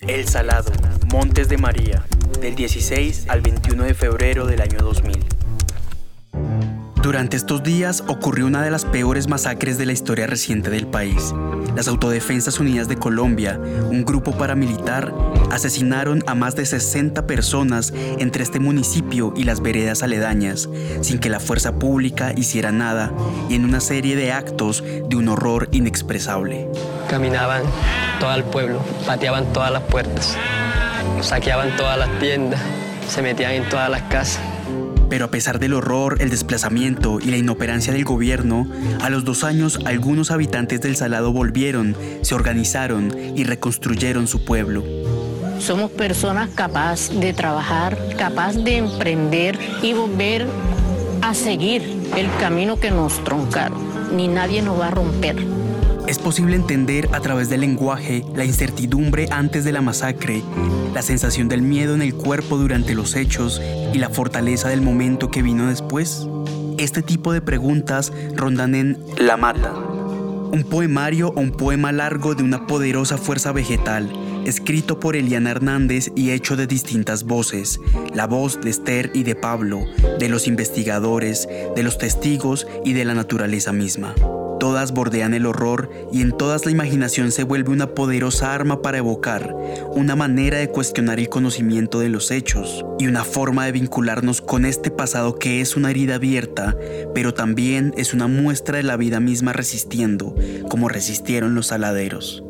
El Salado, Montes de María, del 16 al 21 de febrero del año 2000. Durante estos días ocurrió una de las peores masacres de la historia reciente del país. Las Autodefensas Unidas de Colombia, un grupo paramilitar, asesinaron a más de 60 personas entre este municipio y las veredas aledañas, sin que la fuerza pública hiciera nada y en una serie de actos de un horror inexpresable. Caminaban todo el pueblo, pateaban todas las puertas, saqueaban todas las tiendas, se metían en todas las casas. Pero a pesar del horror, el desplazamiento y la inoperancia del gobierno, a los dos años algunos habitantes del Salado volvieron, se organizaron y reconstruyeron su pueblo. Somos personas capaces de trabajar, capaces de emprender y volver a seguir el camino que nos troncaron. Ni nadie nos va a romper. Es posible entender a través del lenguaje la incertidumbre antes de la masacre, la sensación del miedo en el cuerpo durante los hechos y la fortaleza del momento que vino después. Este tipo de preguntas rondan en La Mata, un poemario o un poema largo de una poderosa fuerza vegetal, escrito por Eliana Hernández y hecho de distintas voces, la voz de Esther y de Pablo, de los investigadores, de los testigos y de la naturaleza misma. Todas bordean el horror y en todas la imaginación se vuelve una poderosa arma para evocar, una manera de cuestionar el conocimiento de los hechos y una forma de vincularnos con este pasado que es una herida abierta, pero también es una muestra de la vida misma resistiendo, como resistieron los saladeros.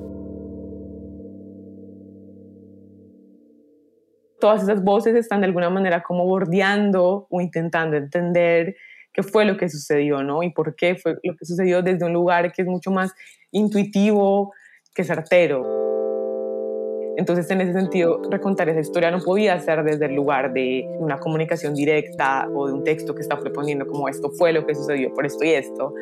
Todas esas voces están de alguna manera como bordeando o intentando entender qué fue lo que sucedió, ¿no? Y por qué fue lo que sucedió desde un lugar que es mucho más intuitivo que certero. Entonces, en ese sentido, recontar esa historia no podía ser desde el lugar de una comunicación directa o de un texto que está proponiendo como esto fue lo que sucedió por esto y esto,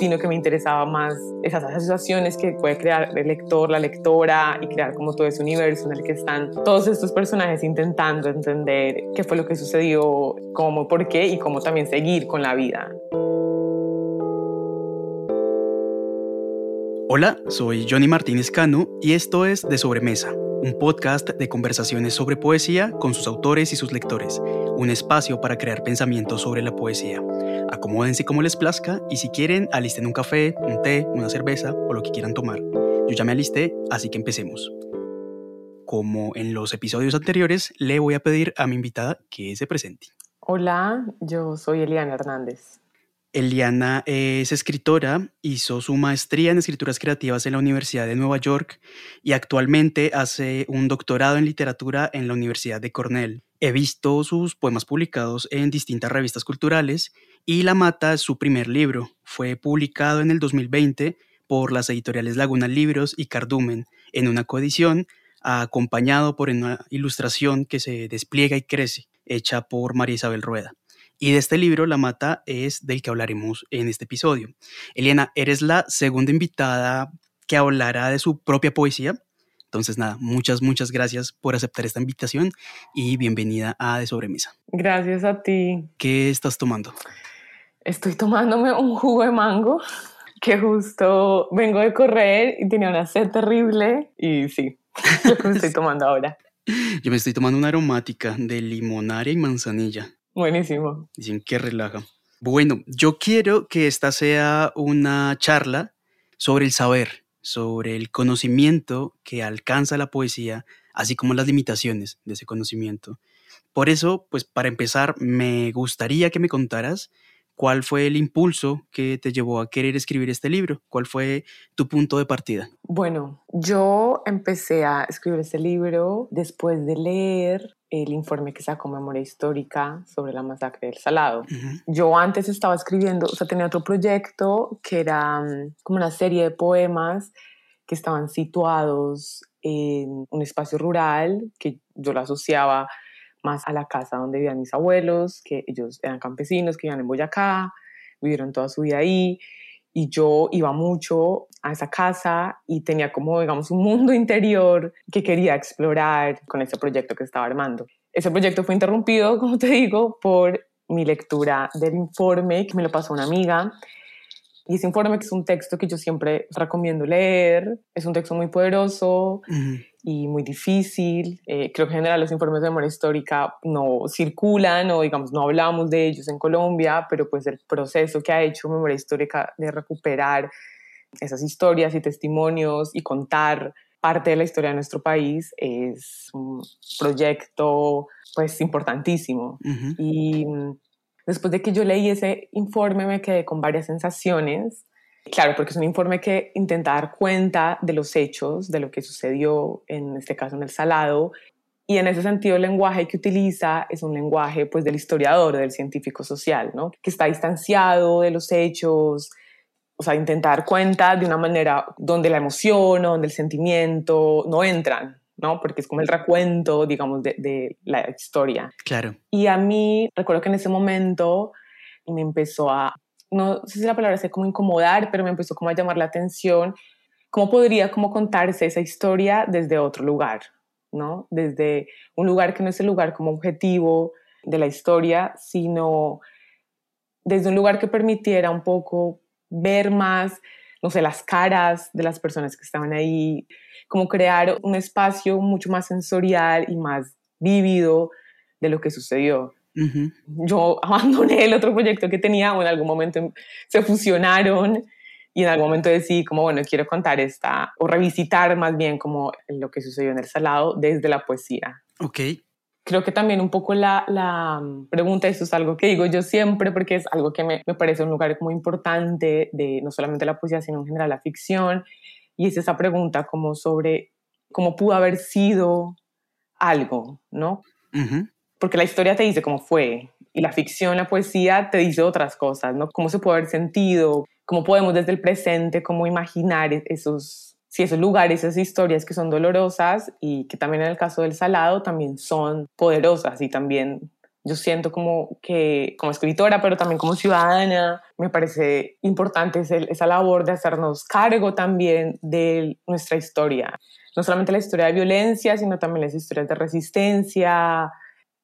sino que me interesaba más esas asociaciones que puede crear el lector, la lectora y crear como todo ese universo en el que están todos estos personajes intentando entender qué fue lo que sucedió, cómo, por qué y cómo también seguir con la vida. Hola, soy Johnny Martínez Cano y esto es De Sobremesa un podcast de conversaciones sobre poesía con sus autores y sus lectores, un espacio para crear pensamientos sobre la poesía. Acomódense como les plazca y si quieren, alisten un café, un té, una cerveza o lo que quieran tomar. Yo ya me alisté, así que empecemos. Como en los episodios anteriores, le voy a pedir a mi invitada que se presente. Hola, yo soy Eliana Hernández. Eliana es escritora, hizo su maestría en escrituras creativas en la Universidad de Nueva York y actualmente hace un doctorado en literatura en la Universidad de Cornell. He visto sus poemas publicados en distintas revistas culturales y La Mata es su primer libro. Fue publicado en el 2020 por las editoriales Laguna Libros y Cardumen en una coedición acompañado por una ilustración que se despliega y crece, hecha por María Isabel Rueda. Y de este libro, La Mata, es del que hablaremos en este episodio. Eliana, eres la segunda invitada que hablará de su propia poesía. Entonces, nada, muchas, muchas gracias por aceptar esta invitación y bienvenida a De Sobremesa. Gracias a ti. ¿Qué estás tomando? Estoy tomándome un jugo de mango que justo vengo de correr y tenía una sed terrible y sí, lo que estoy tomando ahora. Yo me estoy tomando una aromática de limonaria y manzanilla. Buenísimo. Dicen que relaja. Bueno, yo quiero que esta sea una charla sobre el saber, sobre el conocimiento que alcanza la poesía, así como las limitaciones de ese conocimiento. Por eso, pues para empezar, me gustaría que me contaras ¿Cuál fue el impulso que te llevó a querer escribir este libro? ¿Cuál fue tu punto de partida? Bueno, yo empecé a escribir este libro después de leer el informe que sacó Memoria Histórica sobre la masacre del Salado. Yo antes estaba escribiendo, o sea, tenía otro proyecto que era mm, como una serie de poemas que estaban situados en un espacio rural que yo lo asociaba más a la casa donde vivían mis abuelos, que ellos eran campesinos, que vivían en Boyacá, vivieron toda su vida ahí. Y yo iba mucho a esa casa y tenía como, digamos, un mundo interior que quería explorar con ese proyecto que estaba armando. Ese proyecto fue interrumpido, como te digo, por mi lectura del informe que me lo pasó una amiga. Y ese informe, que es un texto que yo siempre recomiendo leer, es un texto muy poderoso y muy difícil. Eh, creo que en general los informes de memoria histórica no circulan o digamos no hablamos de ellos en Colombia, pero pues el proceso que ha hecho memoria histórica de recuperar esas historias y testimonios y contar parte de la historia de nuestro país es un proyecto pues importantísimo. Y mm, después de que yo leí ese informe me quedé con varias sensaciones. Claro, porque es un informe que intenta dar cuenta de los hechos, de lo que sucedió, en este caso en el Salado, y en ese sentido el lenguaje que utiliza es un lenguaje pues del historiador, del científico social, ¿no? que está distanciado de los hechos, o sea, intenta dar cuenta de una manera donde la emoción o donde el sentimiento no entran, ¿no? Porque es como el recuento, digamos, de, de la historia. Claro. Y a mí, recuerdo que en ese momento me empezó a no sé si la palabra sea como incomodar, pero me empezó como a llamar la atención cómo podría como contarse esa historia desde otro lugar, ¿no? Desde un lugar que no es el lugar como objetivo de la historia, sino desde un lugar que permitiera un poco ver más, no sé, las caras de las personas que estaban ahí, como crear un espacio mucho más sensorial y más vívido de lo que sucedió. Yo abandoné el otro proyecto que tenía o en algún momento se fusionaron y en algún momento decidí como, bueno, quiero contar esta o revisitar más bien como lo que sucedió en el Salado desde la poesía. Ok. Creo que también un poco la, la pregunta, esto es algo que digo yo siempre porque es algo que me, me parece un lugar muy importante de no solamente la poesía, sino en general la ficción, y es esa pregunta como sobre cómo pudo haber sido algo, ¿no? porque la historia te dice cómo fue y la ficción, la poesía te dice otras cosas, ¿no? Cómo se puede haber sentido, cómo podemos desde el presente, cómo imaginar esos, sí, esos lugares, esas historias que son dolorosas y que también en el caso del salado también son poderosas y también yo siento como que como escritora, pero también como ciudadana, me parece importante esa labor de hacernos cargo también de nuestra historia. No solamente la historia de violencia, sino también las historias de resistencia,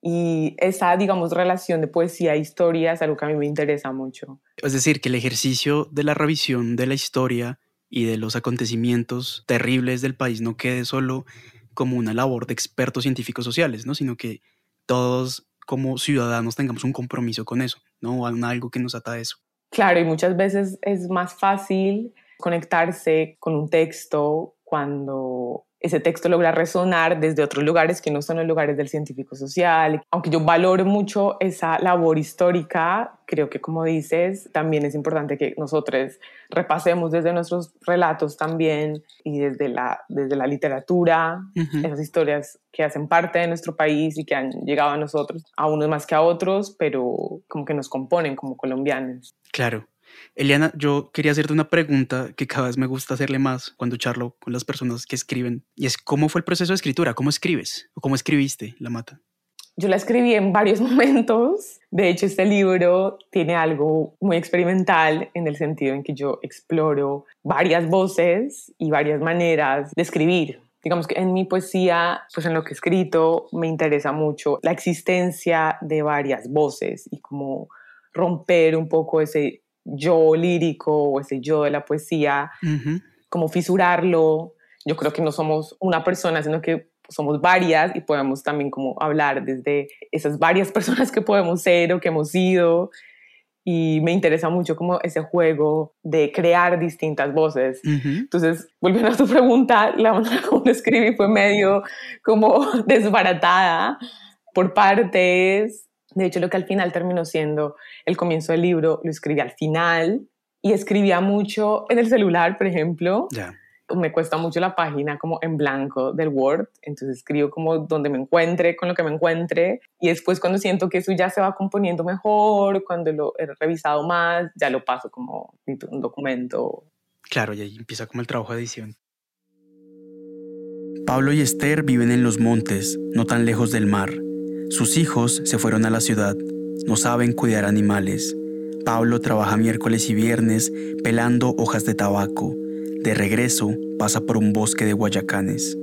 y esa, digamos, relación de poesía e historia es algo que a mí me interesa mucho. Es decir, que el ejercicio de la revisión de la historia y de los acontecimientos terribles del país no quede solo como una labor de expertos científicos sociales, ¿no? sino que todos como ciudadanos tengamos un compromiso con eso, ¿no? algo que nos ata a eso. Claro, y muchas veces es más fácil conectarse con un texto cuando ese texto logra resonar desde otros lugares que no son los lugares del científico social. Aunque yo valoro mucho esa labor histórica, creo que como dices, también es importante que nosotros repasemos desde nuestros relatos también y desde la, desde la literatura, esas historias que hacen parte de nuestro país y que han llegado a nosotros, a unos más que a otros, pero como que nos componen como colombianos. Claro. Eliana, yo quería hacerte una pregunta que cada vez me gusta hacerle más cuando charlo con las personas que escriben, y es cómo fue el proceso de escritura, cómo escribes o cómo escribiste La Mata. Yo la escribí en varios momentos. De hecho, este libro tiene algo muy experimental en el sentido en que yo exploro varias voces y varias maneras de escribir. Digamos que en mi poesía, pues en lo que he escrito, me interesa mucho la existencia de varias voces y como romper un poco ese yo lírico o ese yo de la poesía, como fisurarlo. Yo creo que no somos una persona, sino que somos varias y podemos también como hablar desde esas varias personas que podemos ser o que hemos sido y me interesa mucho como ese juego de crear distintas voces. Entonces, volviendo a tu pregunta, la manera como lo escribí fue medio como desbaratada por partes. De hecho, lo que al final terminó siendo el comienzo del libro, lo escribí al final y escribía mucho en el celular, por ejemplo. Ya me cuesta mucho la página como en blanco del Word, entonces escribo como donde me encuentre, con lo que me encuentre, y después cuando siento que eso ya se va componiendo mejor, cuando lo he revisado más, ya lo paso como un documento. Claro, y ahí empieza como el trabajo de edición. Pablo y Esther viven en los montes, no tan lejos del mar. Sus hijos se fueron a la ciudad, no saben cuidar animales. Pablo trabaja miércoles y viernes pelando hojas de tabaco de regreso, pasa por un bosque de guayacanes.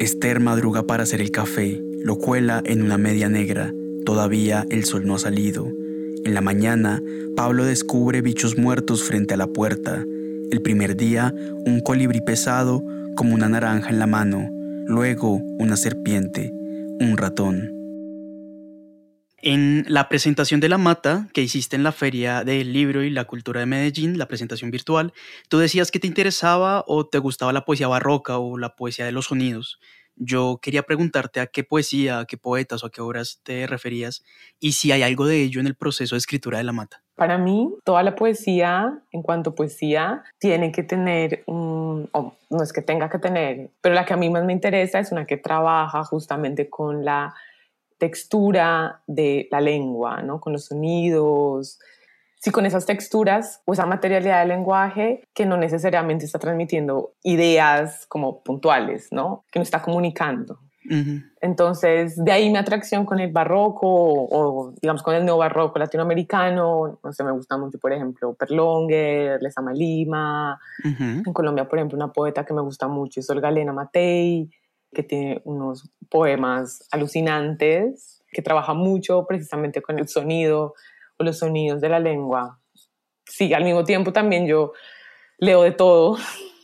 Esther madruga para hacer el café, lo cuela en una media negra. Todavía el sol no ha salido. En la mañana, Pablo descubre bichos muertos frente a la puerta. El primer día, un colibrí pesado como una naranja en la mano. Luego, una serpiente, un ratón. En la presentación de la mata que hiciste en la Feria del Libro y la Cultura de Medellín, la presentación virtual, tú decías que te interesaba o te gustaba la poesía barroca o la poesía de los sonidos. Yo quería preguntarte a qué poesía, a qué poetas o a qué obras te referías y si hay algo de ello en el proceso de escritura de la mata. Para mí, toda la poesía, en cuanto a poesía, tiene que tener un, no es que tenga que tener, pero la que a mí más me interesa es una que trabaja justamente con la textura de la lengua, ¿no? Con los sonidos, sí, con esas texturas o esa materialidad del lenguaje que no necesariamente está transmitiendo ideas como puntuales, ¿no? Que no está comunicando. Entonces, de ahí mi atracción con el barroco o, digamos, con el neobarroco latinoamericano. No sé, me gusta mucho, por ejemplo, Perlonger, Lezama Lima. En Colombia, por ejemplo, una poeta que me gusta mucho es Olga Lena Matei que tiene unos poemas alucinantes, que trabaja mucho precisamente con el sonido o los sonidos de la lengua. Sí, al mismo tiempo también yo leo de todo,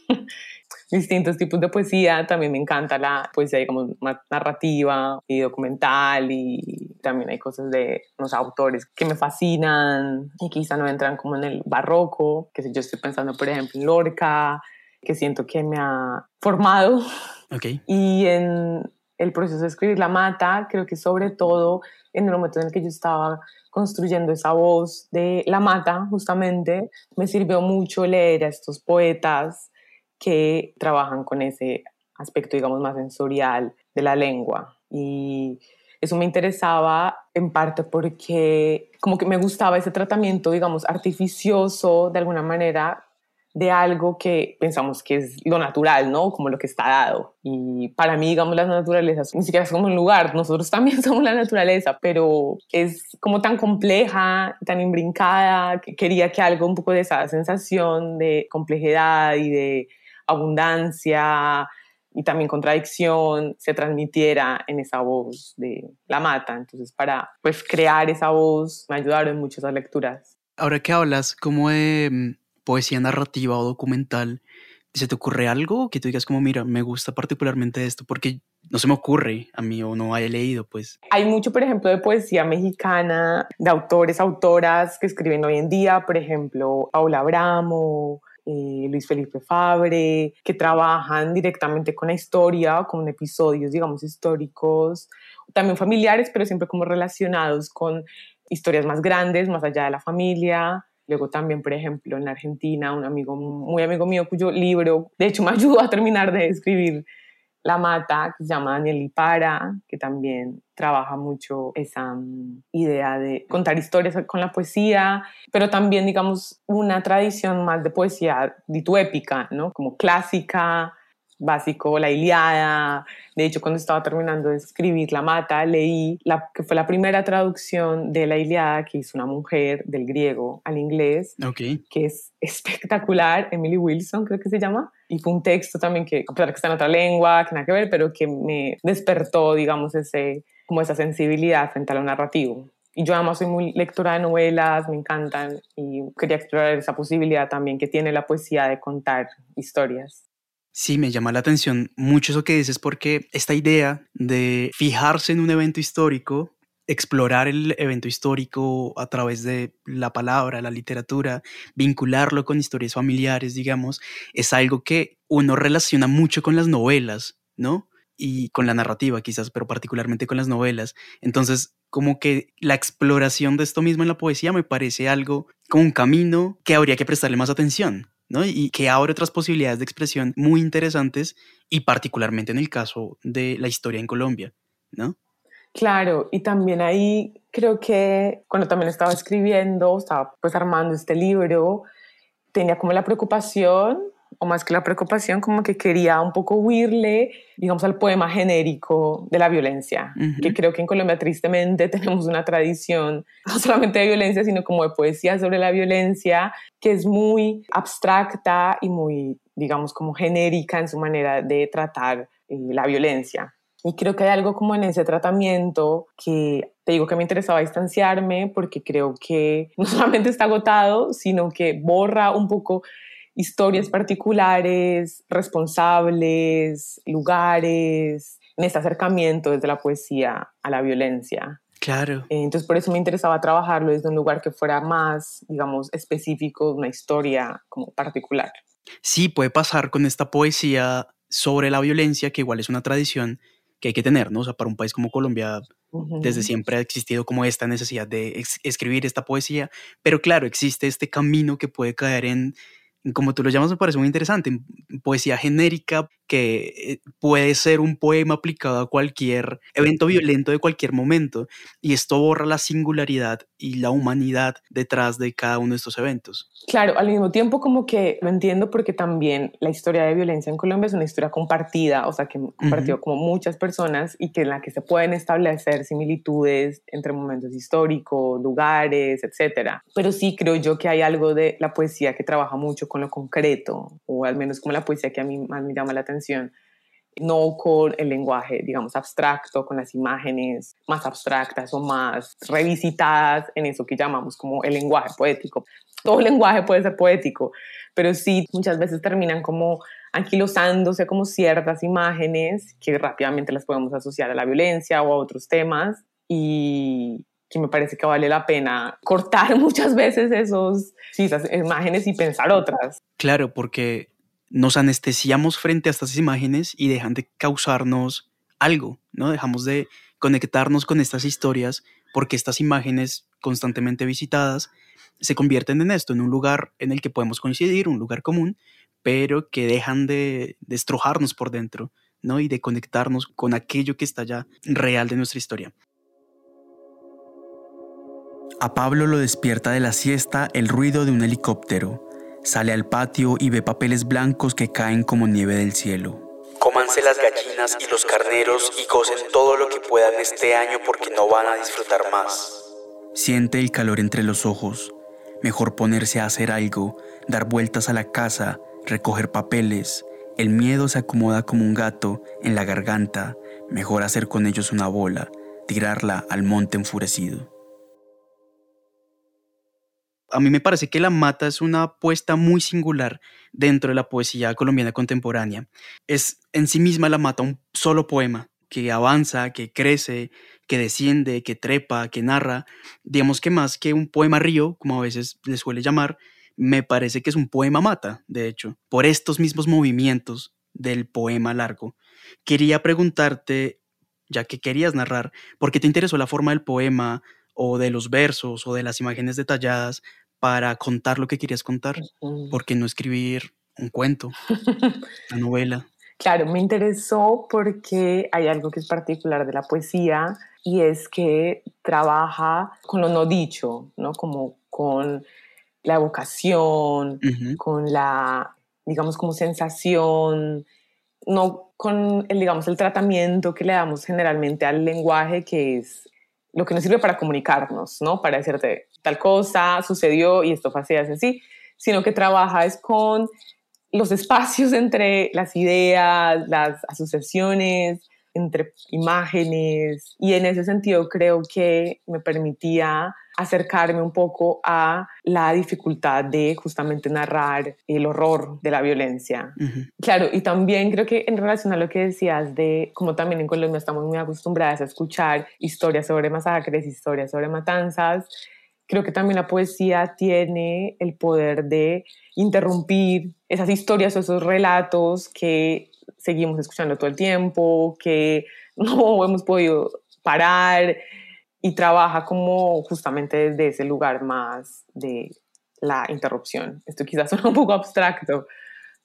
distintos tipos de poesía, también me encanta la poesía, digamos, narrativa y documental y también hay cosas de unos autores que me fascinan y quizá no entran como en el barroco, que yo estoy pensando, por ejemplo, en Lorca, que siento que me ha formado y en el proceso de escribir La Mata, creo que sobre todo en el momento en el que yo estaba construyendo esa voz de La Mata, justamente, me sirvió mucho leer a estos poetas que trabajan con ese aspecto, digamos, más sensorial de la lengua. Y eso me interesaba en parte porque como que me gustaba ese tratamiento, digamos, artificioso de alguna manera de algo que pensamos que es lo natural, ¿no? Como lo que está dado. Y para mí, digamos, la naturaleza ni siquiera es como un lugar, nosotros también somos la naturaleza, pero es como tan compleja, tan imbrincada, que quería que algo un poco de esa sensación de complejidad y de abundancia y también contradicción se transmitiera en esa voz de la mata. Entonces, para pues crear esa voz me ayudaron mucho esas lecturas. Ahora que hablas como de mm, poesía narrativa o documental, ¿se te ocurre algo que tú digas como, mira, me gusta particularmente esto? Porque no se me ocurre a mí o no haya leído, pues. Hay mucho, por ejemplo, de poesía mexicana, de autores, autoras que escriben hoy en día, por ejemplo, Paula Abramo, eh, Luis Felipe Fabre, que trabajan directamente con la historia, con episodios, digamos, históricos, también familiares, pero siempre como relacionados con historias más grandes, más allá de la familia. Luego también, por ejemplo, en Argentina, un amigo, muy amigo mío, cuyo libro, de hecho, me ayudó a terminar de escribir La Mata, que se llama Daniel Ipara, que también trabaja mucho esa mm, idea de contar historias con la poesía, pero también, digamos, una tradición más de poesía dito épica, ¿no? Como clásica, básico, la Iliada. De hecho, cuando estaba terminando de escribir La Mata, leí la, que fue la primera traducción de la Iliada que hizo una mujer del griego al inglés, que es espectacular, Emily Wilson creo que se llama. Y fue un texto también que, a pesar de que está en otra lengua, que nada que ver, pero que me despertó, digamos, ese, como esa sensibilidad frente a lo narrativo. Y yo además soy muy lectora de novelas, me encantan y quería explorar esa posibilidad también que tiene la poesía de contar historias. Sí, me llama la atención mucho eso que dices porque esta idea de fijarse en un evento histórico explorar el evento histórico a través de la palabra, la literatura, vincularlo con historias familiares, digamos, es algo que uno relaciona mucho con las novelas, ¿no? Y con la narrativa quizás, pero particularmente con las novelas. Entonces, como que la exploración de esto mismo en la poesía me parece algo como un camino que habría que prestarle más atención, ¿no? Y que abre otras posibilidades de expresión muy interesantes y particularmente en el caso de la historia en Colombia, ¿no? Claro, y también ahí creo que cuando también estaba escribiendo, estaba pues armando este libro, tenía como la preocupación, o más que la preocupación, como que quería un poco huirle, digamos, al poema genérico de la violencia, que creo que en Colombia tristemente tenemos una tradición, no solamente de violencia, sino como de poesía sobre la violencia, que es muy abstracta y muy, digamos, como genérica en su manera de tratar eh, la violencia. Y creo que hay algo como en ese tratamiento que te digo que me interesaba distanciarme porque creo que no solamente está agotado, sino que borra un poco historias particulares, responsables, lugares, en este acercamiento desde la poesía a la violencia. Claro. Entonces por eso me interesaba trabajarlo desde un lugar que fuera más, digamos, específico, una historia como particular. Sí, puede pasar con esta poesía sobre la violencia, que igual es una tradición que hay que tener, ¿no? O sea, para un país como Colombia, desde siempre ha existido como esta necesidad de escribir esta poesía, pero claro, existe este camino que puede caer en como tú lo llamas, me parece muy interesante, poesía genérica que eh, puede ser un poema aplicado a cualquier evento violento de cualquier momento, y esto borra la singularidad y la humanidad detrás de cada uno de estos eventos. Claro, al mismo tiempo como que lo entiendo porque también la historia de violencia en Colombia es una historia compartida, o sea, que compartió como muchas personas y que en la que se pueden establecer similitudes entre momentos históricos, lugares, etcétera. Pero sí creo yo que hay algo de la poesía que trabaja mucho con lo concreto, o al menos como la poesía que a mí más me llama la atención, no con el lenguaje, digamos, abstracto, con las imágenes más abstractas o más revisitadas en eso que llamamos como el lenguaje poético. Todo lenguaje puede ser poético, pero sí muchas veces terminan como anquilosándose como ciertas imágenes que rápidamente las podemos asociar a la violencia o a otros temas y, que me parece que vale la pena cortar muchas veces esos, sí, esas imágenes y pensar otras. Claro, porque nos anestesiamos frente a estas imágenes y dejan de causarnos algo, ¿no? Dejamos de conectarnos con estas historias porque estas imágenes constantemente visitadas se convierten en esto, en un lugar en el que podemos coincidir, un lugar común, pero que dejan de destrojarnos por dentro, ¿no? Y de conectarnos con aquello que está ya real de nuestra historia. A Pablo lo despierta de la siesta el ruido de un helicóptero. Sale al patio y ve papeles blancos que caen como nieve del cielo. Cómanse las gallinas y los carneros y gocen todo lo que puedan este año porque no van a disfrutar más. Siente el calor entre los ojos. Mejor ponerse a hacer algo, dar vueltas a la casa, recoger papeles. El miedo se acomoda como un gato en la garganta. Mejor hacer con ellos una bola, tirarla al monte enfurecido a mí me parece que La Mata es una apuesta muy singular dentro de la poesía colombiana contemporánea. Es en sí misma La Mata un solo poema que avanza, que crece, que desciende, que trepa, que narra. Digamos que más que un poema río, como a veces le suele llamar, me parece que es un poema mata, de hecho, por estos mismos movimientos del poema largo. Quería preguntarte, ya que querías narrar, ¿por qué te interesó la forma del poema o de los versos o de las imágenes detalladas para contar lo que querías contar? ¿Por qué no escribir un cuento, una novela? Claro, me interesó porque hay algo que es particular de la poesía y es que trabaja con lo no dicho, ¿no? Como con la evocación, con la, digamos, como sensación, no con el, digamos, el tratamiento que le damos generalmente al lenguaje, que es lo que nos sirve para comunicarnos, ¿no? Para decirte tal cosa sucedió y esto fue así, así, sino que trabaja es con los espacios entre las ideas, las asociaciones, entre imágenes y en ese sentido creo que me permitía acercarme un poco a la dificultad de justamente narrar el horror de la violencia. Claro, y también creo que en relación a lo que decías de como también en Colombia estamos muy acostumbradas a escuchar historias sobre masacres, historias sobre matanzas, creo que también la poesía tiene el poder de interrumpir esas historias o esos relatos que seguimos escuchando todo el tiempo, que no hemos podido parar y trabaja como justamente desde ese lugar más de la interrupción. Esto quizás suena un poco abstracto,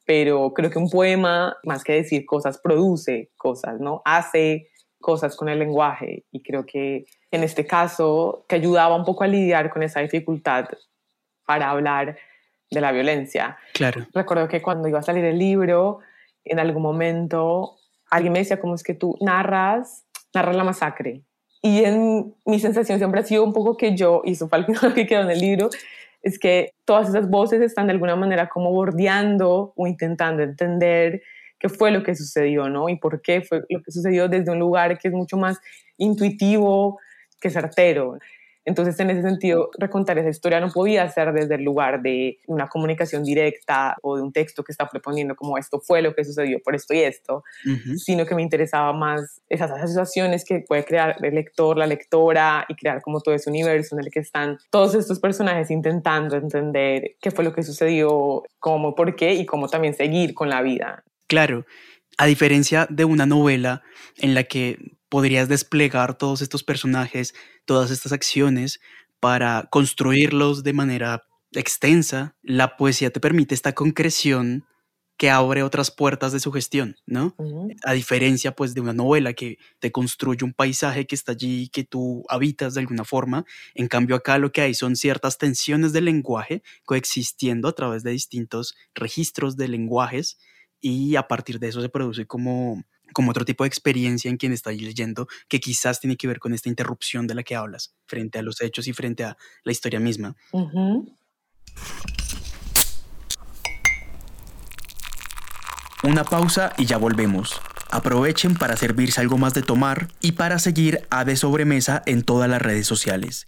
pero creo que un poema, más que decir cosas, produce cosas, ¿no? Hace cosas con el lenguaje y creo que en este caso te ayudaba un poco a lidiar con esa dificultad para hablar de la violencia. Claro. Recuerdo que cuando iba a salir el libro, en algún momento alguien me decía, ¿cómo es que tú narras, narras la masacre? Y en mi sensación siempre ha sido un poco que yo, y eso fue al final que quedó en el libro, es que todas esas voces están de alguna manera como bordeando o intentando entender qué fue lo que sucedió, ¿no? Y por qué fue lo que sucedió desde un lugar que es mucho más intuitivo que certero. Entonces, en ese sentido, recontar esa historia no podía ser desde el lugar de una comunicación directa o de un texto que está proponiendo como esto fue lo que sucedió por esto y esto, sino que me interesaba más esas asociaciones que puede crear el lector, la lectora y crear como todo ese universo en el que están todos estos personajes intentando entender qué fue lo que sucedió, cómo, por qué y cómo también seguir con la vida. Claro, a diferencia de una novela en la que podrías desplegar todos estos personajes, todas estas acciones para construirlos de manera extensa, la poesía te permite esta concreción que abre otras puertas de sugestión, ¿no? A diferencia pues de una novela que te construye un paisaje que está allí, que tú habitas de alguna forma, en cambio acá lo que hay son ciertas tensiones del lenguaje coexistiendo a través de distintos registros de lenguajes y a partir de eso se produce como como otro tipo de experiencia en quien está leyendo que quizás tiene que ver con esta interrupción de la que hablas frente a los hechos y frente a la historia misma. Una pausa y ya volvemos. Aprovechen para servirse algo más de tomar y para seguir a De Sobremesa en todas las redes sociales.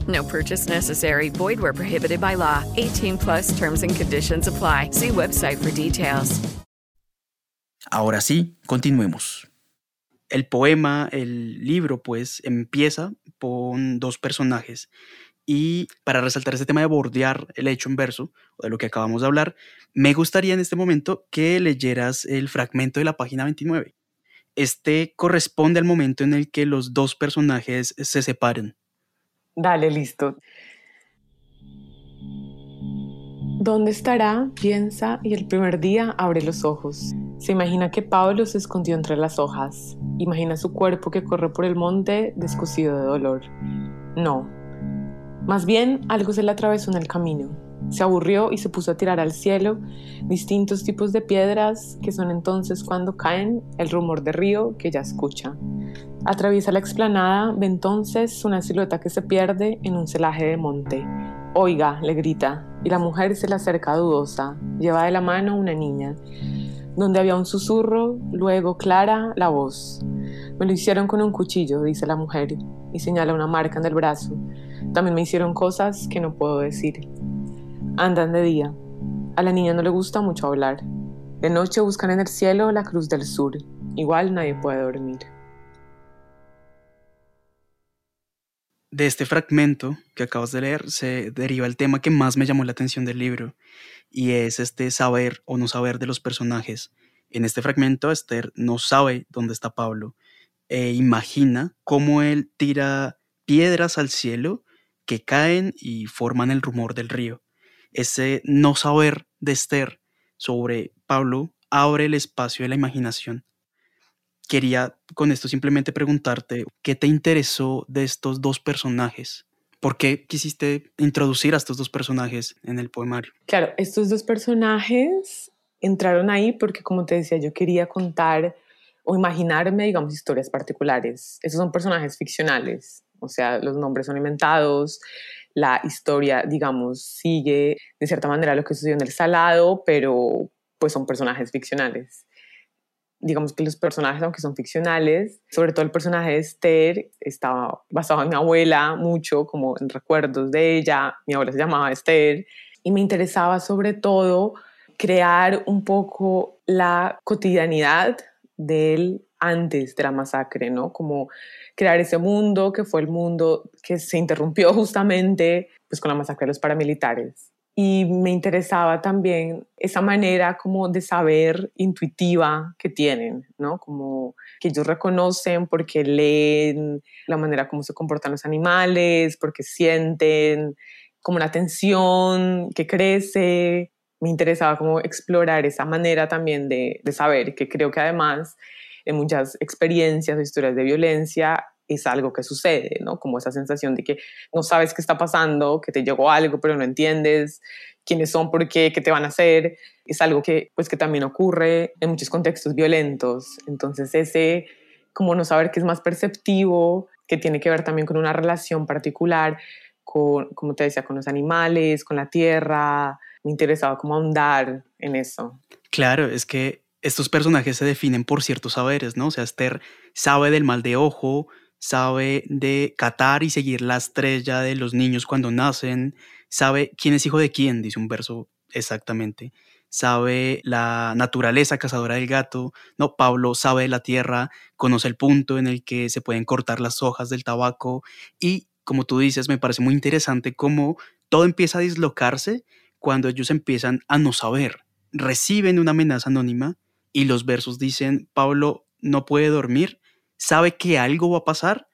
No purchase necessary. Void where prohibited by law. 18 plus terms and conditions apply. See website for details. Ahora sí, continuemos. El poema, el libro, pues empieza con dos personajes. Y para resaltar este tema de bordear el hecho en verso, o de lo que acabamos de hablar, me gustaría en este momento que leyeras el fragmento de la página 29. Este corresponde al momento en el que los dos personajes se separan. Dale, listo. ¿Dónde estará? Piensa y el primer día abre los ojos. Se imagina que Pablo se escondió entre las hojas. Imagina su cuerpo que corre por el monte descosido de dolor. No. Más bien algo se le atravesó en el camino. Se aburrió y se puso a tirar al cielo distintos tipos de piedras que son entonces cuando caen el rumor de río que ya escucha. Atraviesa la explanada, ve entonces una silueta que se pierde en un celaje de monte. Oiga, le grita, y la mujer se le acerca dudosa, lleva de la mano una niña. donde había un susurro, luego clara la voz. Me lo hicieron con un cuchillo, dice la mujer, y señala una marca en el brazo. También me hicieron cosas que no puedo decir. Andan de día. A la niña no le gusta mucho hablar. De noche buscan en el cielo la cruz del sur. Igual nadie puede dormir. De este fragmento que acabas de leer se deriva el tema que más me llamó la atención del libro, y es este saber o no saber de los personajes. En este fragmento, Esther no sabe dónde está Pablo e imagina cómo él tira piedras al cielo que caen y forman el rumor del río. Ese no saber de Esther sobre Pablo abre el espacio de la imaginación. Quería con esto simplemente preguntarte, ¿qué te interesó de estos dos personajes? ¿Por qué quisiste introducir a estos dos personajes en el poemario? Claro, estos dos personajes entraron ahí porque, como te decía, yo quería contar o imaginarme, digamos, historias particulares. Esos son personajes ficcionales, o sea, los nombres son inventados, la historia, digamos, sigue de cierta manera lo que sucedió en el salado, pero pues son personajes ficcionales digamos que los personajes, aunque son ficcionales, sobre todo el personaje de Esther, estaba basado en mi abuela mucho, como en recuerdos de ella. Mi abuela se llamaba Esther y me interesaba sobre todo crear un poco la cotidianidad del antes de la masacre, ¿no? Como crear ese mundo que fue el mundo que se interrumpió justamente pues con la masacre de los paramilitares y me interesaba también esa manera como de saber intuitiva que tienen, ¿no? Como que ellos reconocen porque leen la manera como se comportan los animales, porque sienten como una tensión que crece. Me interesaba como explorar esa manera también de, de saber, que creo que además muchas experiencias o historias de violencia es algo que sucede, ¿no? Como esa sensación de que no sabes qué está pasando, que te llegó algo, pero no entiendes quiénes son, por qué, qué te van a hacer. Es algo que, pues, que también ocurre en muchos contextos violentos. Entonces, ese, como no saber qué es más perceptivo, que tiene que ver también con una relación particular, con, como te decía, con los animales, con la tierra. Me interesaba como ahondar en eso. Claro, es que estos personajes se definen por ciertos saberes, ¿no? O sea, Esther sabe del mal de ojo, sabe de catar y seguir la estrella de los niños cuando nacen, sabe quién es hijo de quién, dice un verso exactamente, sabe la naturaleza cazadora del gato, no, Pablo sabe de la tierra, conoce el punto en el que se pueden cortar las hojas del tabaco y, como tú dices, me parece muy interesante cómo todo empieza a dislocarse cuando ellos empiezan a no saber, reciben una amenaza anónima y los versos dicen, Pablo no puede dormir sabe que algo va a pasar,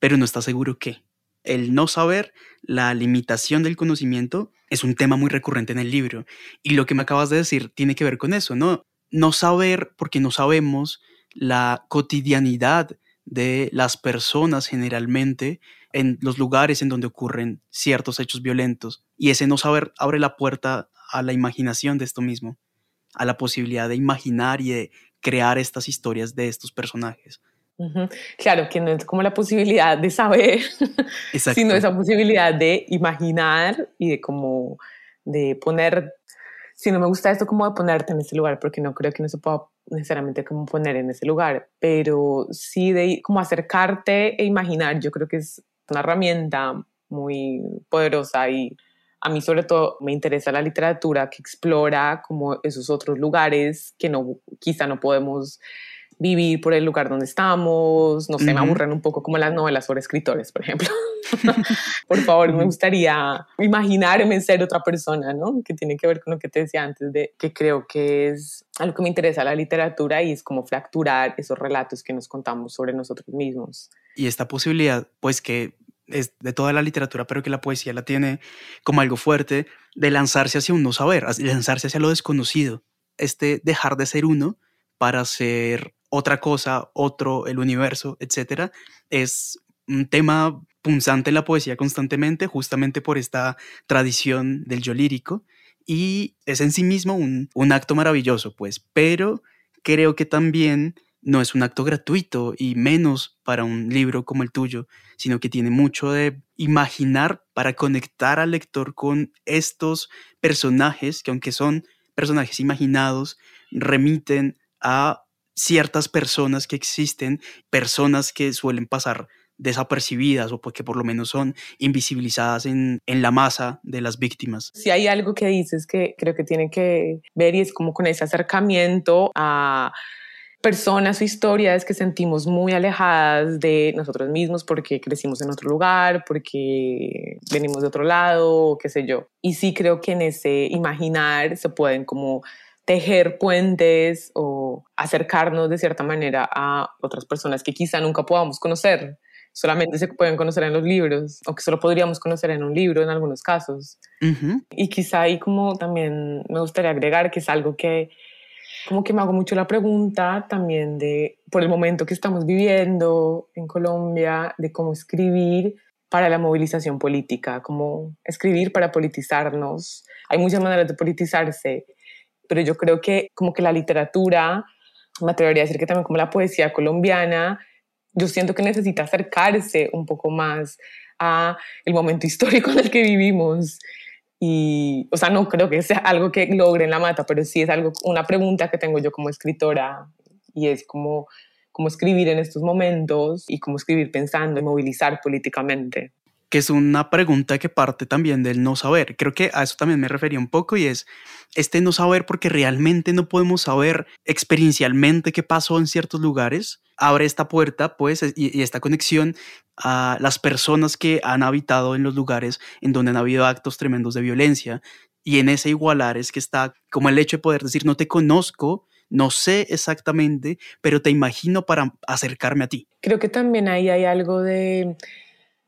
pero no está seguro qué. El no saber, la limitación del conocimiento, es un tema muy recurrente en el libro. Y lo que me acabas de decir tiene que ver con eso, ¿no? No saber porque no sabemos la cotidianidad de las personas generalmente en los lugares en donde ocurren ciertos hechos violentos. Y ese no saber abre la puerta a la imaginación de esto mismo, a la posibilidad de imaginar y de crear estas historias de estos personajes. Claro, que no es como la posibilidad de saber, sino esa posibilidad de imaginar y de como de poner, si no me gusta esto como de ponerte en ese lugar, porque no creo que no se pueda necesariamente como poner en ese lugar, pero sí de como acercarte e imaginar, yo creo que es una herramienta muy poderosa y a mí sobre todo me interesa la literatura que explora como esos otros lugares que no, quizá no podemos vivir por el lugar donde estamos, no sé, me aburren un poco como las novelas sobre escritores, por ejemplo. por favor, me gustaría imaginarme ser otra persona, ¿no? Que tiene que ver con lo que te decía antes, de que creo que es algo que me interesa la literatura y es como fracturar esos relatos que nos contamos sobre nosotros mismos. Y esta posibilidad, pues que de toda la literatura, pero que la poesía la tiene como algo fuerte, de lanzarse hacia un no saber, lanzarse hacia lo desconocido, este dejar de ser uno para ser otra cosa, otro, el universo, etcétera, es un tema punzante en la poesía constantemente, justamente por esta tradición del yo lírico, y es en sí mismo un, un acto maravilloso, pues, pero creo que también no es un acto gratuito y menos para un libro como el tuyo, sino que tiene mucho de imaginar para conectar al lector con estos personajes que aunque son personajes imaginados remiten a ciertas personas que existen, personas que suelen pasar desapercibidas o porque por lo menos son invisibilizadas en, en, la masa de las víctimas. Si hay algo que dices que creo que tiene que ver y es como con ese acercamiento a personas o historias que sentimos muy alejadas de nosotros mismos porque crecimos en otro lugar, porque venimos de otro lado, qué sé yo. Y sí creo que en ese imaginar se pueden como tejer puentes o acercarnos de cierta manera a otras personas que quizá nunca podamos conocer. Solamente se pueden conocer en los libros o que solo podríamos conocer en un libro en algunos casos. Y quizá ahí como también me gustaría agregar que es algo que como que me hago mucho la pregunta también de, por el momento que estamos viviendo en Colombia, de cómo escribir para la movilización política, cómo escribir para politizarnos. Hay muchas maneras de politizarse, pero yo creo que como que la literatura, me atrevería a decir que también como la poesía colombiana, yo siento que necesita acercarse un poco más a el momento histórico en el que vivimos y, o sea, no creo que sea algo que logre en la mata, pero sí es algo, una pregunta que tengo yo como escritora y es como, cómo escribir en estos momentos y cómo escribir pensando y movilizar políticamente que es una pregunta que parte también del no saber. Creo que a eso también me refería un poco y es este no saber porque realmente no podemos saber experiencialmente qué pasó en ciertos lugares. Abre esta puerta, pues, y, esta conexión a las personas que han habitado en los lugares en donde han habido actos tremendos de violencia. Y en ese igualar es que está como el hecho de poder decir, no te conozco, no sé exactamente, pero te imagino para acercarme a ti. Creo que también ahí hay algo de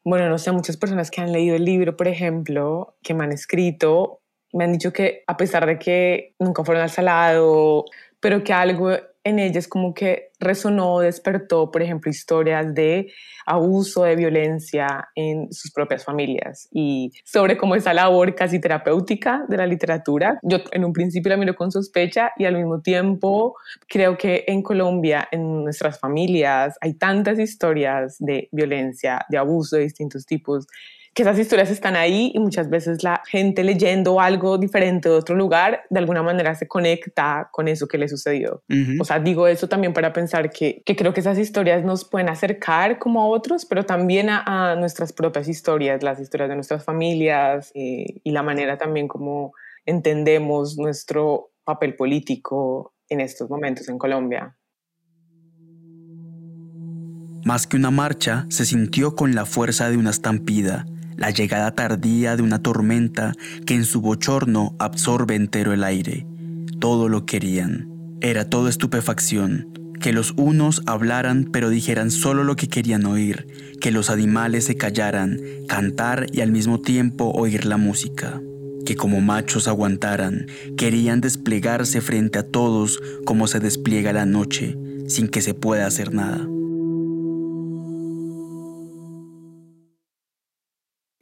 bueno, no sé, muchas personas que han leído el libro, por ejemplo, que me han escrito, me han dicho que a pesar de que nunca fueron al salado, pero que algo en ellas como que resonó, despertó, por ejemplo, historias de abuso, de violencia en sus propias familias y sobre cómo esa labor casi terapéutica de la literatura. Yo en un principio la miro con sospecha y al mismo tiempo creo que en Colombia, en nuestras familias, hay tantas historias de violencia, de abuso de distintos tipos que esas historias están ahí y muchas veces la gente leyendo algo diferente de otro lugar, de alguna manera se conecta con eso que le sucedió. O sea, digo eso también para pensar que, que, creo que esas historias nos pueden acercar como a otros, pero también a, nuestras propias historias, las historias de nuestras familias eh, y la manera también como entendemos nuestro papel político en estos momentos en Colombia. Más que una marcha, se sintió con la fuerza de una estampida la llegada tardía de una tormenta que en su bochorno absorbe entero el aire. Todo lo querían. Era todo estupefacción. Que los unos hablaran pero dijeran solo lo que querían oír, que los animales se callaran, cantar y al mismo tiempo oír la música. Que como machos aguantaran, querían desplegarse frente a todos como se despliega la noche, sin que se pueda hacer nada.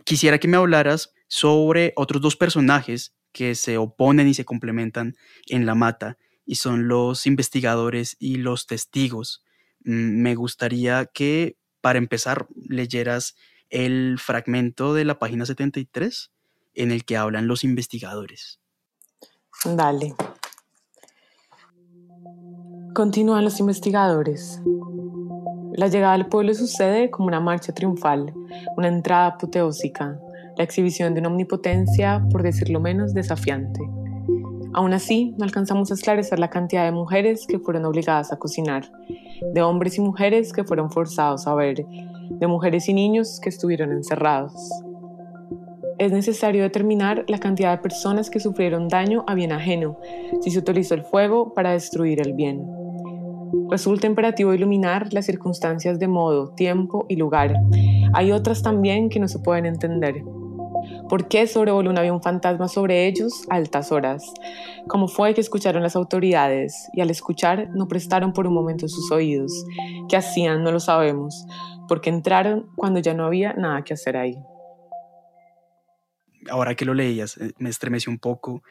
Quisiera que me hablaras sobre otros dos personajes que se oponen y se complementan en la mata, y son los investigadores y los testigos. Mm, me gustaría que, para empezar, leyeras el fragmento de la página 73 en el que hablan los investigadores. Dale. Continúan los investigadores. La llegada al pueblo sucede como una marcha triunfal, una entrada apoteósica, la exhibición de una omnipotencia, por decirlo menos, desafiante. Aún así, no alcanzamos a esclarecer la cantidad de mujeres que fueron obligadas a cocinar, de hombres y mujeres que fueron forzados a ver, de mujeres y niños que estuvieron encerrados. Es necesario determinar la cantidad de personas que sufrieron daño a bien ajeno, si se utilizó el fuego para destruir el bien. Resulta imperativo iluminar las circunstancias de modo, tiempo y lugar. Hay otras también que no se pueden entender. ¿Por qué sobrevoló un avión fantasma sobre ellos a altas horas? ¿Cómo fue que escucharon las autoridades y al escuchar no prestaron por un momento sus oídos? ¿Qué hacían? No lo sabemos, porque entraron cuando ya no había nada que hacer ahí. Ahora que lo leías, eh, me estremeció un poco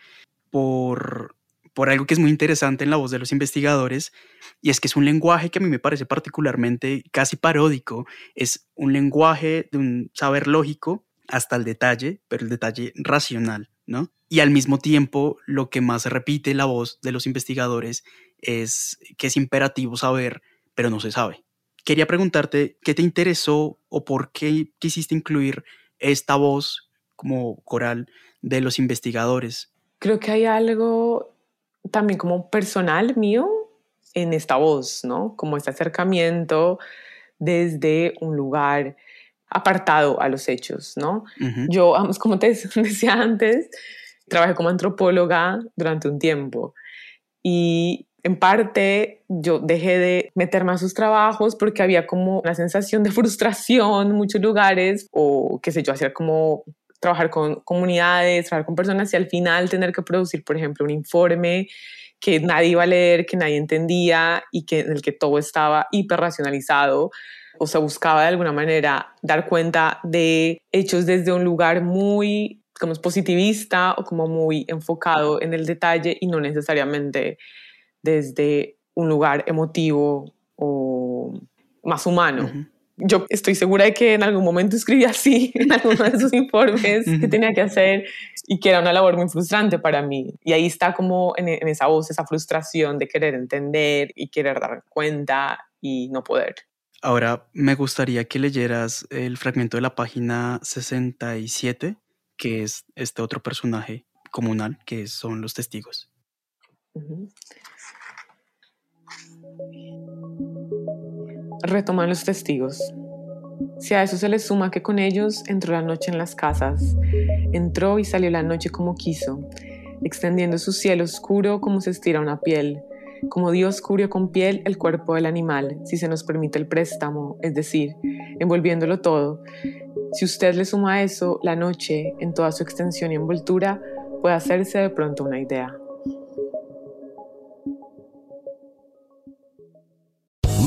por por algo que es muy interesante en la voz de los investigadores, y es que es un lenguaje que a mí me parece particularmente casi paródico, es un lenguaje de un saber lógico hasta el detalle, pero el detalle racional. ¿no? Y al mismo tiempo, lo que más repite la voz de los investigadores es que es imperativo saber, pero no se sabe. Quería preguntarte, ¿qué te interesó o por qué quisiste incluir esta voz como coral de los investigadores? Creo que hay algo también como personal mío en esta voz, ¿no? Como este acercamiento desde un lugar apartado a los hechos, ¿no? Yo, como te decía antes, trabajé como antropóloga durante un tiempo y en parte yo dejé de meterme a sus trabajos porque había como una sensación de frustración en muchos lugares o qué sé yo, hacer como trabajar con comunidades, trabajar con personas y al final tener que producir, por ejemplo, un informe que nadie iba a leer, que nadie entendía y que, en el que todo estaba hiperracionalizado. O sea, buscaba de alguna manera dar cuenta de hechos desde un lugar muy, como positivista o como muy enfocado en el detalle y no necesariamente desde un lugar emotivo o más humano yo estoy segura de que en algún momento escribí así en alguno de esos informes que tenía que hacer y que era una labor muy frustrante para mí. Y ahí está como en, en esa voz, esa frustración de querer entender y querer dar cuenta y no poder. Ahora me gustaría que leyeras el fragmento de la página 67, que es este otro personaje comunal, que son los testigos. Retoman los testigos. Si a eso se le suma que con ellos entró la noche en las casas, entró y salió la noche como quiso, extendiendo su cielo oscuro como se estira una piel, como Dios cubrió con piel el cuerpo del animal, si se nos permite el préstamo, es decir, envolviéndolo todo. Si usted le suma a eso la noche en toda su extensión y envoltura, puede hacerse de pronto una idea.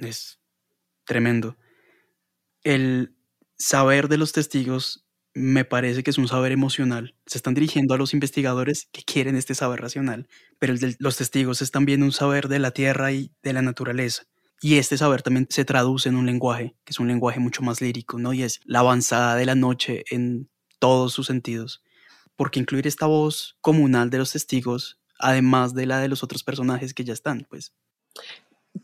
Es tremendo. El saber de los testigos me parece que es un saber emocional. Se están dirigiendo a los investigadores que quieren este saber racional, pero el de los testigos es también un saber de la tierra y de la naturaleza. Y este saber también se traduce en un lenguaje, que es un lenguaje mucho más lírico, ¿no? Y es la avanzada de la noche en todos sus sentidos. Porque incluir esta voz comunal de los testigos, además de la de los otros personajes que ya están, pues.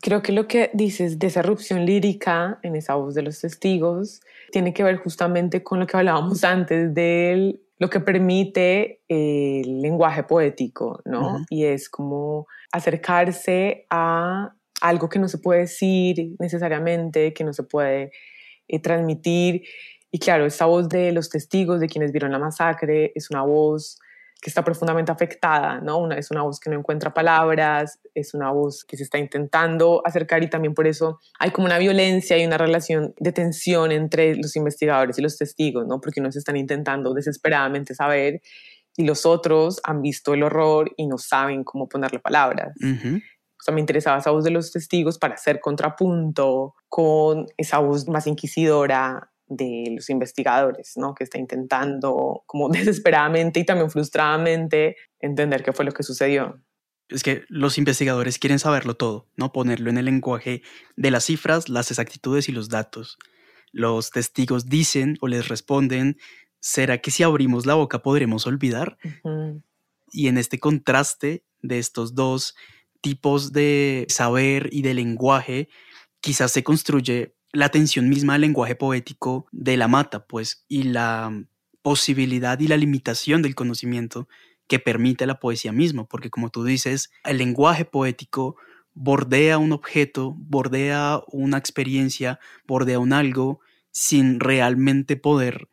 Creo que lo que dices de esa erupción lírica en esa voz de los testigos tiene que ver justamente con lo que hablábamos antes de lo que permite el lenguaje poético, ¿no? Y es como acercarse a algo que no se puede decir necesariamente, que no se puede eh, transmitir. Y claro, esa voz de los testigos, de quienes vieron la masacre, es una voz que está profundamente afectada, ¿no? Una, es una voz que no encuentra palabras, es una voz que se está intentando acercar y también por eso hay como una violencia y una relación de tensión entre los investigadores y los testigos, ¿no? Porque unos están intentando desesperadamente saber y los otros han visto el horror y no saben cómo ponerle palabras. O sea, me interesaba esa voz de los testigos para hacer contrapunto con esa voz más inquisidora de los investigadores, ¿no? Que está intentando como desesperadamente y también frustradamente entender qué fue lo que sucedió. Es que los investigadores quieren saberlo todo, ¿no? Ponerlo en el lenguaje de las cifras, las exactitudes y los datos. Los testigos dicen o les responden, ¿será que si abrimos la boca podremos olvidar? Y en este contraste de estos dos tipos de saber y de lenguaje, quizás se construye la tensión misma del lenguaje poético de la mata, pues, y la posibilidad y la limitación del conocimiento que permite la poesía misma, porque como tú dices, el lenguaje poético bordea un objeto, bordea una experiencia, bordea un algo sin realmente poder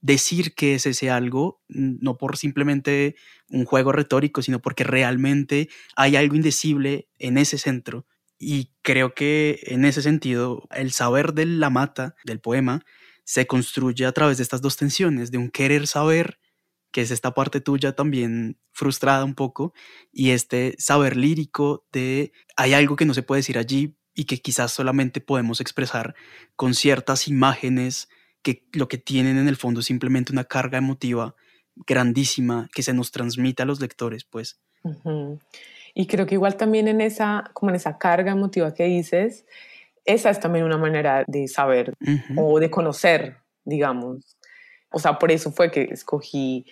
decir que es ese algo, no por simplemente un juego retórico, sino porque realmente hay algo indecible en ese centro y creo que en ese sentido, el saber de la mata, del poema, se construye a través de estas dos tensiones, de un querer saber que es esta parte tuya también frustrada un poco, y este saber lírico de hay algo que no se puede decir allí y que quizás solamente podemos expresar con ciertas imágenes que lo que tienen en el fondo es simplemente una carga emotiva grandísima que se nos transmite a los lectores, pues. Y creo que igual también en esa, como en esa carga emotiva que dices, esa es también una manera de saber o de conocer, digamos. O sea, por eso fue que escogí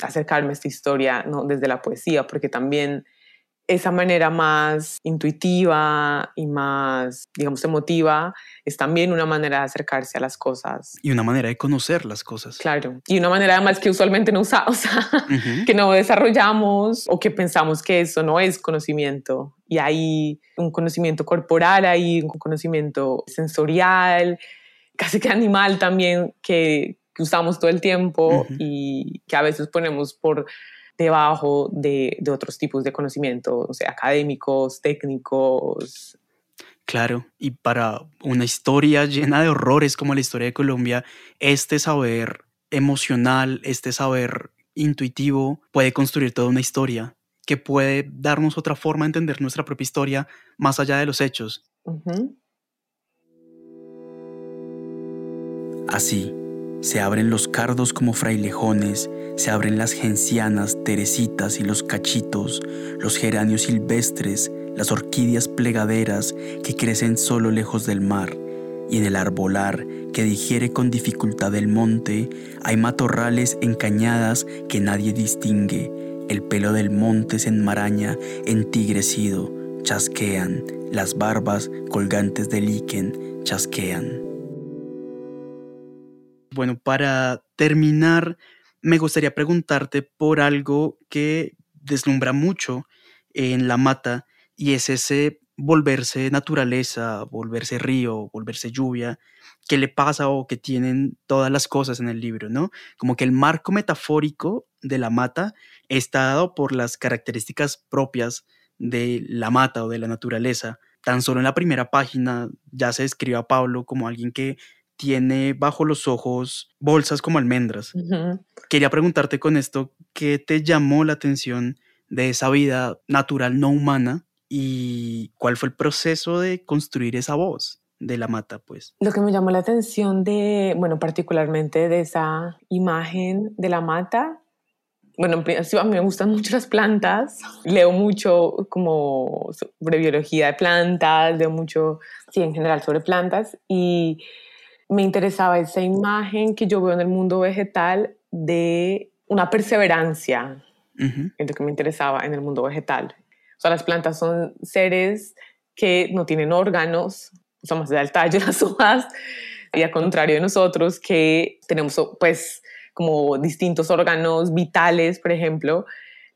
acercarme a esta historia ¿no? desde la poesía, porque también esa manera más intuitiva y más, digamos, emotiva es también una manera de acercarse a las cosas. Y una manera de conocer las cosas. Claro. Y una manera además que usualmente no usamos, que no desarrollamos o que pensamos que eso no es conocimiento. Y hay un conocimiento corporal, hay un conocimiento sensorial, casi que animal también que, que usamos todo el tiempo y que a veces ponemos por debajo de, de otros tipos de conocimientos, o sea, académicos, técnicos. Claro, y para una historia llena de horrores como la historia de Colombia, este saber emocional, este saber intuitivo puede construir toda una historia que puede darnos otra forma de entender nuestra propia historia más allá de los hechos. Así, se abren los cardos como frailejones, se abren las gencianas, teresitas y los cachitos, los geranios silvestres, las orquídeas plegaderas que crecen solo lejos del mar, y en el arbolar que digiere con dificultad el monte, hay matorrales encañadas que nadie distingue, el pelo del monte se enmaraña entigrecido, chasquean, las barbas colgantes de líquen chasquean. Bueno, para terminar, me gustaría preguntarte por algo que deslumbra mucho en la mata y es ese volverse naturaleza, volverse río, volverse lluvia, que le pasa o que tienen todas las cosas en el libro, ¿no? Como que el marco metafórico de la mata está dado por las características propias de la mata o de la naturaleza. Tan solo en la primera página ya se describe a Pablo como alguien que tiene bajo los ojos bolsas como almendras. Quería preguntarte con esto, ¿qué te llamó la atención de esa vida natural no humana y cuál fue el proceso de construir esa voz? de la mata, pues. Lo que me llamó la atención de, bueno, particularmente de esa imagen de la mata, bueno, a mí me gustan mucho las plantas, leo mucho como sobre biología de plantas, leo mucho, sí, en general sobre plantas, y me interesaba esa imagen que yo veo en el mundo vegetal de una perseverancia, es lo que me interesaba en el mundo vegetal. O sea, las plantas son seres que no tienen órganos, somos más allá del tallo, las hojas, y al contrario de nosotros que tenemos pues como distintos órganos vitales, por ejemplo,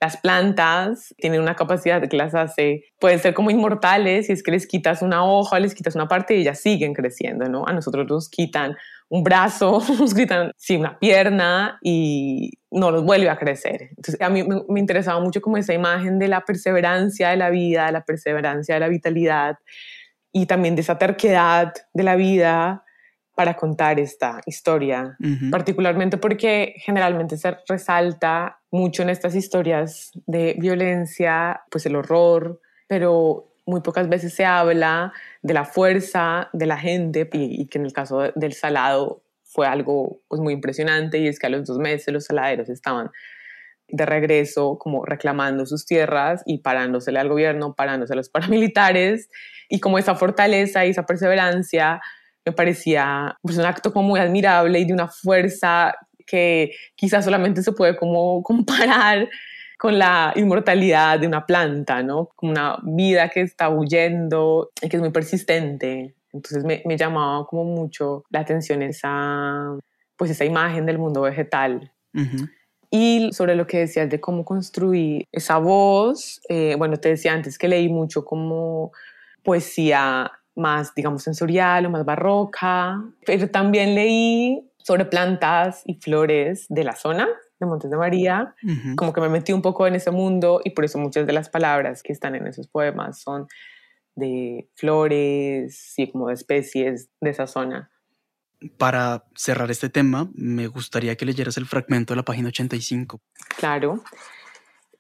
las plantas tienen una capacidad que las hace, pueden ser como inmortales, si es que les quitas una hoja, les quitas una parte y ellas siguen creciendo, ¿no? A nosotros nos quitan un brazo, nos quitan, sí, una pierna y no los vuelve a crecer. Entonces, a mí me, me interesaba mucho como esa imagen de la perseverancia de la vida, de la perseverancia de la vitalidad y también de esa terquedad de la vida para contar esta historia, particularmente porque generalmente se resalta mucho en estas historias de violencia, pues el horror, pero muy pocas veces se habla de la fuerza de la gente y, que en el caso del salado fue algo pues muy impresionante y es que a los dos meses los saladeros estaban de regreso como reclamando sus tierras y parándosele al gobierno, parándose a los paramilitares y como esa fortaleza y esa perseverancia me parecía pues, un acto como muy admirable y de una fuerza que quizás solamente se puede como comparar con la inmortalidad de una planta, ¿no? Como una vida que está huyendo y que es muy persistente. Entonces me, me llamaba como mucho la atención esa, pues esa imagen del mundo vegetal. Y sobre lo que decías de cómo construir esa voz, eh, bueno, te decía antes que leí mucho como poesía más, digamos, sensorial o más barroca, pero también leí sobre plantas y flores de la zona de Montes de María, como que me metí un poco en ese mundo y por eso muchas de las palabras que están en esos poemas son de flores y como de especies de esa zona. para cerrar este tema, me gustaría que leyeras el fragmento de la página 85. Claro.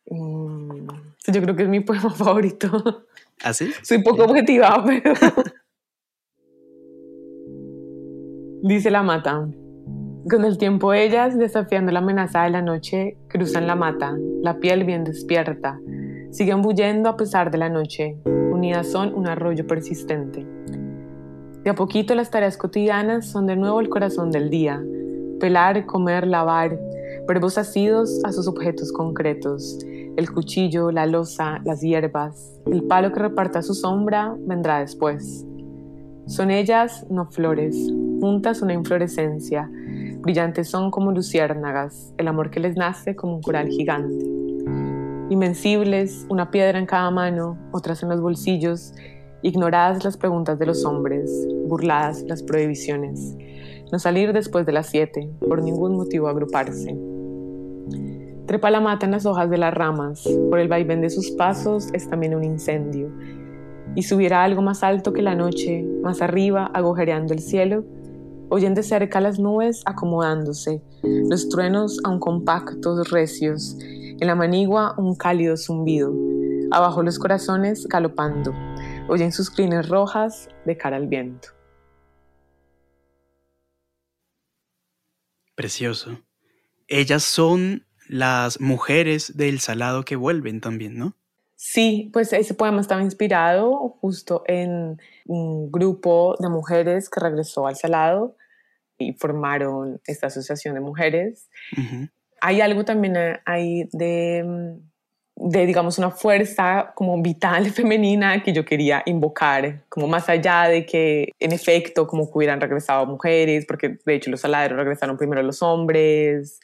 Mm, yo creo que es mi poema favorito. ¿Ah, sí? Soy poco objetiva, pero... Dice la mata. Con el tiempo ellas, desafiando la amenaza de la noche, cruzan la mata, la piel bien despierta. Siguen bullendo a pesar de la noche. Unidas son un arroyo persistente. De a poquito las tareas cotidianas son de nuevo el corazón del día. Pelar, comer, lavar, verbos asidos a sus objetos concretos. El cuchillo, la losa, las hierbas, el palo que reparta su sombra vendrá después. Son ellas, no flores, juntas una inflorescencia, brillantes son como luciérnagas, el amor que les nace como un coral gigante. Invencibles, una piedra en cada mano, otras en los bolsillos, ignoradas las preguntas de los hombres, burladas las prohibiciones. No salir después de las siete, por ningún motivo agruparse. Trepa la mata en las hojas de las ramas, por el vaivén de sus pasos es también un incendio y subiera algo más alto que la noche, más arriba, agujereando el cielo, oyen de cerca las nubes acomodándose, los truenos aún compactos, recios, en la manigua un cálido zumbido, abajo los corazones galopando, oyen sus crines rojas de cara al viento. Precioso. Ellas son las mujeres del salado que vuelven también, ¿no? Sí, pues ese poema estaba inspirado justo en un grupo de mujeres que regresó al Salado y formaron esta asociación de mujeres. Hay algo también ahí de, de, digamos, una fuerza como vital femenina que yo quería invocar, como más allá de que en efecto como que hubieran regresado mujeres, porque de hecho los saladeros regresaron primero los hombres,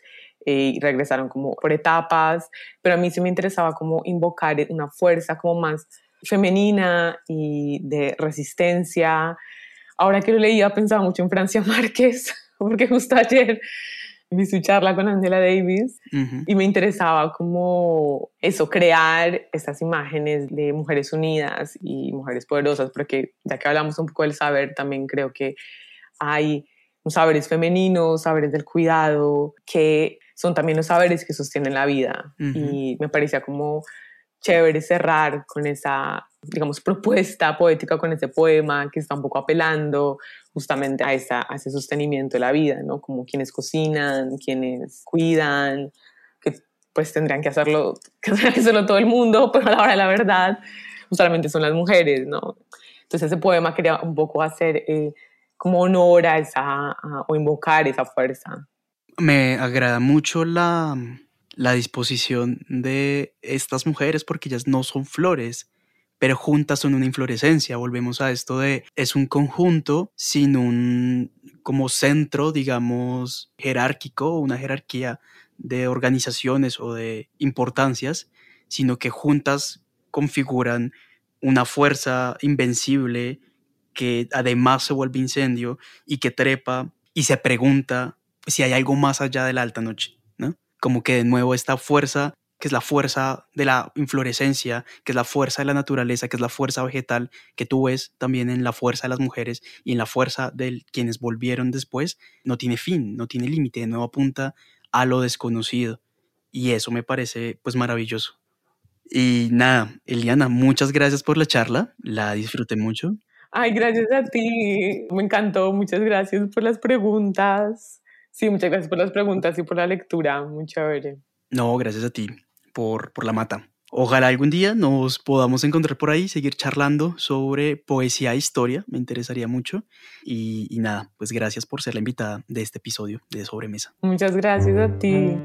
eh, y regresaron como por etapas, pero a mí sí me interesaba como invocar una fuerza como más femenina y de resistencia. Ahora que lo leía pensaba mucho en Francia Márquez, porque justo ayer vi su charla con Angela Davis y me interesaba como eso, crear esas imágenes de mujeres unidas y mujeres poderosas, porque ya que hablamos un poco del saber, también creo que hay saberes femeninos, saberes del cuidado, que son también los saberes que sostienen la vida. Y me parecía como chévere cerrar con esa, digamos, propuesta poética, con ese poema que está un poco apelando justamente a, esa, a ese sostenimiento de la vida, ¿no? Como quienes cocinan, quienes cuidan, que pues tendrían que hacerlo, que tendrían que hacerlo todo el mundo, pero a la hora de la verdad, justamente son las mujeres, ¿no? Entonces ese poema quería un poco hacer eh, como honor a esa, o invocar esa fuerza. Me agrada mucho la, disposición de estas mujeres porque ellas no son flores, pero juntas son una inflorescencia. Volvemos a esto de es un conjunto sin un como centro, digamos, jerárquico, una jerarquía de organizaciones o de importancias, sino que juntas configuran una fuerza invencible que además se vuelve incendio y que trepa y se pregunta si hay algo más allá de la alta noche, ¿no? Como que de nuevo esta fuerza, que es la fuerza de la inflorescencia, que es la fuerza de la naturaleza, que es la fuerza vegetal, que tú ves también en la fuerza de las mujeres y en la fuerza de quienes volvieron después, no tiene fin, no tiene límite, de nuevo apunta a lo desconocido. Y eso me parece pues maravilloso. Y nada, Eliana, muchas gracias por la charla, la disfruté mucho. Ay, gracias a ti. Me encantó. Muchas gracias por las preguntas. Sí, muchas gracias por las preguntas y por la lectura. Muy chévere. No, gracias a ti por, por la mata. Ojalá algún día nos podamos encontrar por ahí, seguir charlando sobre poesía e historia, me interesaría mucho. Y, y, nada, pues gracias por ser la invitada de este episodio de Sobremesa. Muchas gracias a ti.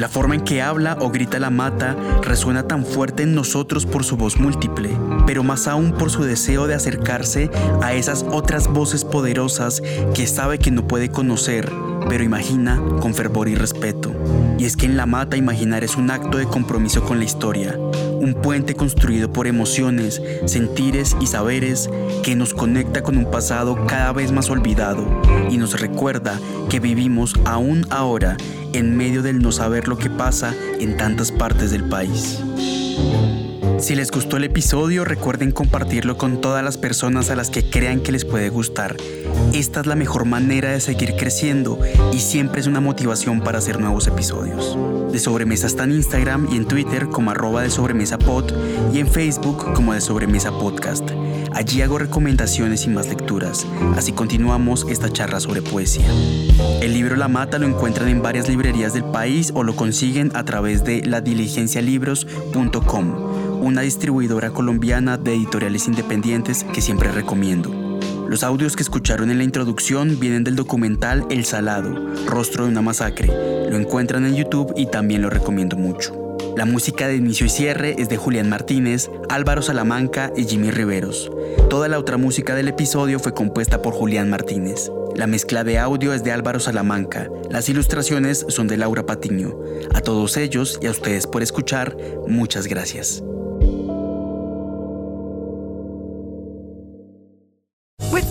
La forma en que habla o grita la mata resuena tan fuerte en nosotros por su voz múltiple, pero más aún por su deseo de acercarse a esas otras voces poderosas que sabe que no puede conocer, pero imagina con fervor y respeto. Y es que en la mata imaginar es un acto de compromiso con la historia, un puente construido por emociones, sentires y saberes que nos conecta con un pasado cada vez más olvidado y nos recuerda que vivimos aún ahora en medio del no saber lo que pasa en tantas partes del país. Si les gustó el episodio, recuerden compartirlo con todas las personas a las que crean que les puede gustar. Esta es la mejor manera de seguir creciendo y siempre es una motivación para hacer nuevos episodios. De Sobremesa está en Instagram y en Twitter como arroba de sobremesa pod y en Facebook como de sobremesa podcast. Allí hago recomendaciones y más lecturas, así continuamos esta charla sobre poesía. El libro La Mata lo encuentran en varias librerías del país o lo consiguen a través de ladiligencialibros.com, una distribuidora colombiana de editoriales independientes que siempre recomiendo. Los audios que escucharon en la introducción vienen del documental El Salado, Rostro de una Masacre. Lo encuentran en YouTube y también lo recomiendo mucho. La música de inicio y cierre es de Julián Martínez, Álvaro Salamanca y Jimmy Riveros. Toda la otra música del episodio fue compuesta por Julián Martínez. La mezcla de audio es de Álvaro Salamanca. Las ilustraciones son de Laura Patiño. A todos ellos y a ustedes por escuchar, muchas gracias.